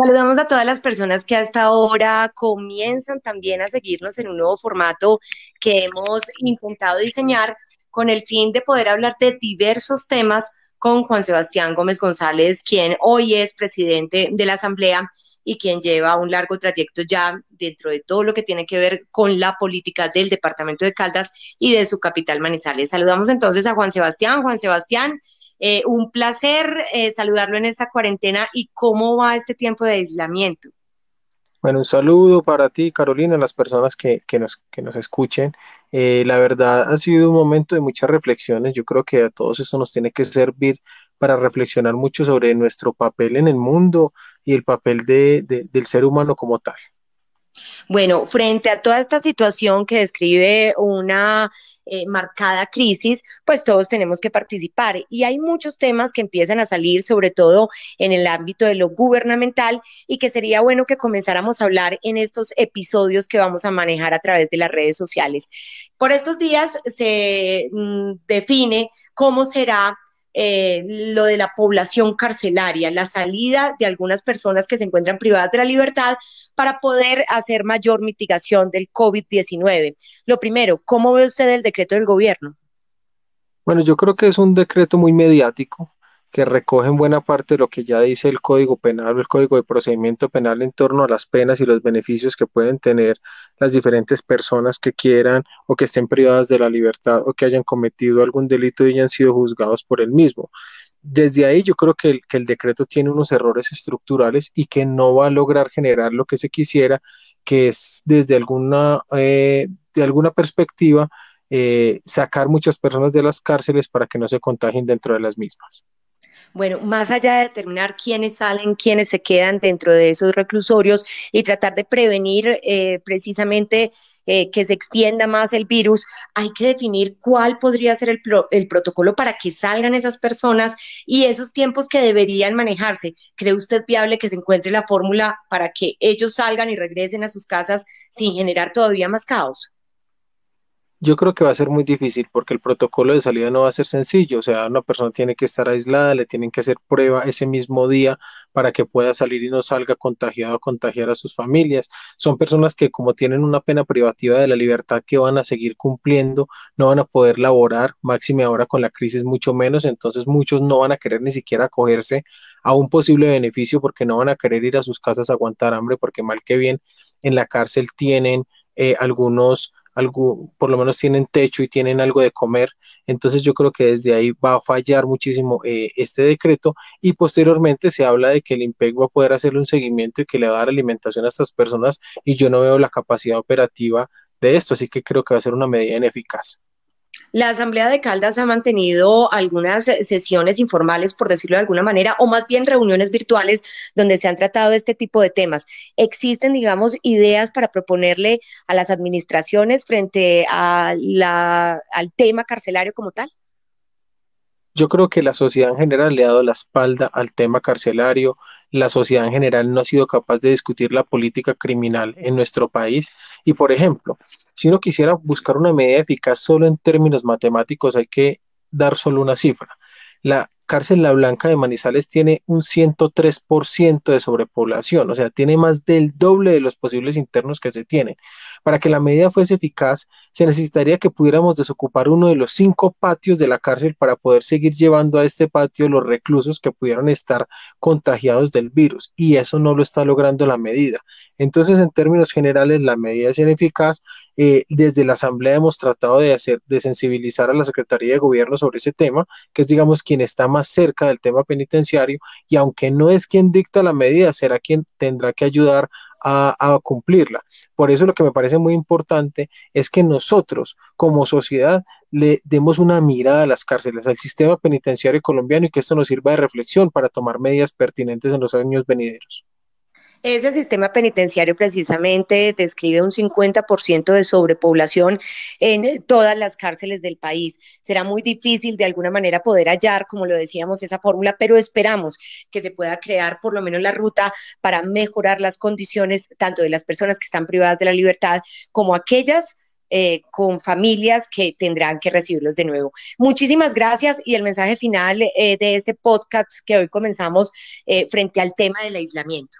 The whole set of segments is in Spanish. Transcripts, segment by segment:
Saludamos a todas las personas que hasta ahora comienzan también a seguirnos en un nuevo formato que hemos intentado diseñar con el fin de poder hablar de diversos temas con Juan Sebastián Gómez González, quien hoy es presidente de la Asamblea y quien lleva un largo trayecto ya dentro de todo lo que tiene que ver con la política del departamento de Caldas y de su capital Manizales. Saludamos entonces a Juan Sebastián. Juan Sebastián, eh, un placer eh, saludarlo en esta cuarentena y cómo va este tiempo de aislamiento. Bueno, un saludo para ti, Carolina, las personas que, nos, que nos escuchen. Eh, la verdad ha sido un momento de muchas reflexiones. Yo creo que a todos eso nos tiene que servir para reflexionar mucho sobre nuestro papel en el mundo y el papel del ser humano como tal. Bueno, frente a toda esta situación que describe una eh, marcada crisis, pues todos tenemos que participar y hay muchos temas que empiezan a salir, sobre todo en el ámbito de lo gubernamental y que sería bueno que comenzáramos a hablar en estos episodios que vamos a manejar a través de las redes sociales. Por estos días se mm, define cómo será eh, lo de la población carcelaria, la salida de algunas personas que se encuentran privadas de la libertad para poder hacer mayor mitigación del COVID-19. Lo primero, ¿cómo ve usted el decreto del gobierno? Bueno, yo creo que es un decreto muy mediático que recogen buena parte de lo que ya dice el Código Penal o el Código de Procedimiento Penal en torno a las penas y los beneficios que pueden tener las diferentes personas que quieran o que estén privadas de la libertad o que hayan cometido algún delito y hayan sido juzgados por el mismo. Desde ahí yo creo que el, decreto tiene unos errores estructurales y que no va a lograr generar lo que se quisiera, que es desde alguna, eh, de alguna perspectiva eh, sacar muchas personas de las cárceles para que no se contagien dentro de las mismas. Bueno, más allá de determinar quiénes salen, quiénes se quedan dentro de esos reclusorios y tratar de prevenir eh, precisamente eh, que se extienda más el virus, hay que definir cuál podría ser el, el protocolo para que salgan esas personas y esos tiempos que deberían manejarse. ¿Cree usted viable que se encuentre la fórmula para que ellos salgan y regresen a sus casas sin generar todavía más caos? Yo creo que va a ser muy difícil porque el protocolo de salida no va a ser sencillo, o sea, una persona tiene que estar aislada, le tienen que hacer prueba ese mismo día para que pueda salir y no salga contagiado o contagiar a sus familias. Son personas que como tienen una pena privativa de la libertad que van a seguir cumpliendo, no van a poder laborar, máxime ahora con la crisis mucho menos, entonces muchos no van a querer ni siquiera acogerse a un posible beneficio porque no van a querer ir a sus casas a aguantar hambre porque mal que bien en la cárcel tienen eh, algunos algo, por lo menos tienen techo y tienen algo de comer. Entonces yo creo que desde ahí va a fallar muchísimo eh, este decreto y posteriormente se habla de que el IMPEC va a poder hacerle un seguimiento y que le va a dar alimentación a estas personas y yo no veo la capacidad operativa de esto, así que creo que va a ser una medida ineficaz. La Asamblea de Caldas ha mantenido algunas sesiones informales, por decirlo de alguna manera, o más bien reuniones virtuales donde se han tratado este tipo de temas. ¿Existen, digamos, ideas para proponerle a las administraciones frente al tema carcelario como tal? Yo creo que la sociedad en general le ha dado la espalda al tema carcelario, la sociedad en general no ha sido capaz de discutir la política criminal en nuestro país y, por ejemplo, si uno quisiera buscar una medida eficaz solo en términos matemáticos, hay que dar solo una cifra. La cárcel La Blanca de Manizales tiene un 103% de sobrepoblación, o sea, tiene más del doble de los posibles internos que se tienen. Para que la medida fuese eficaz, se necesitaría que pudiéramos desocupar uno de los cinco patios de la cárcel para poder seguir llevando a este patio los reclusos que pudieran estar contagiados del virus, y eso no lo está logrando la medida. Entonces, en términos generales, la medida es ineficaz. Eh, desde la Asamblea hemos tratado de hacer, de sensibilizar a la Secretaría de Gobierno sobre ese tema, que es, digamos, quien está más cerca del tema penitenciario, y aunque no es quien dicta la medida, será quien tendrá que ayudar a, cumplirla. Por eso lo que me parece muy importante es que nosotros como sociedad le demos una mirada a las cárceles, al sistema penitenciario colombiano y que esto nos sirva de reflexión para tomar medidas pertinentes en los años venideros. Ese sistema penitenciario precisamente describe un 50% de sobrepoblación en todas las cárceles del país. Será muy difícil de alguna manera poder hallar, como lo decíamos, esa fórmula, pero esperamos que se pueda crear por lo menos la ruta para mejorar las condiciones tanto de las personas que están privadas de la libertad como aquellas eh, con familias que tendrán que recibirlos de nuevo. Muchísimas gracias y el mensaje final eh, de este podcast que hoy comenzamos eh, frente al tema del aislamiento.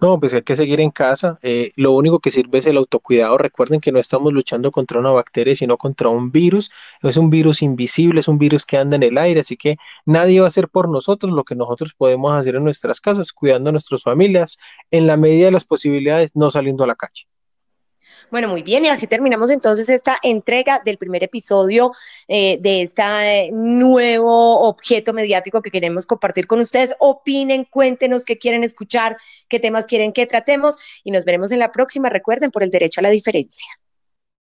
No, pues hay que seguir en casa. Eh, lo único que sirve es el autocuidado. Recuerden que no estamos luchando contra una bacteria, sino contra un virus. Es un virus invisible, es un virus que anda en el aire, así que nadie va a hacer por nosotros lo que nosotros podemos hacer en nuestras casas, cuidando a nuestras familias, en la medida de las posibilidades, no saliendo a la calle. Bueno, muy bien, y así terminamos entonces esta entrega del primer episodio eh, de este nuevo objeto mediático que queremos compartir con ustedes. Opinen, cuéntenos qué quieren escuchar, qué temas quieren que tratemos y nos veremos en la próxima. Recuerden, por el derecho a la diferencia.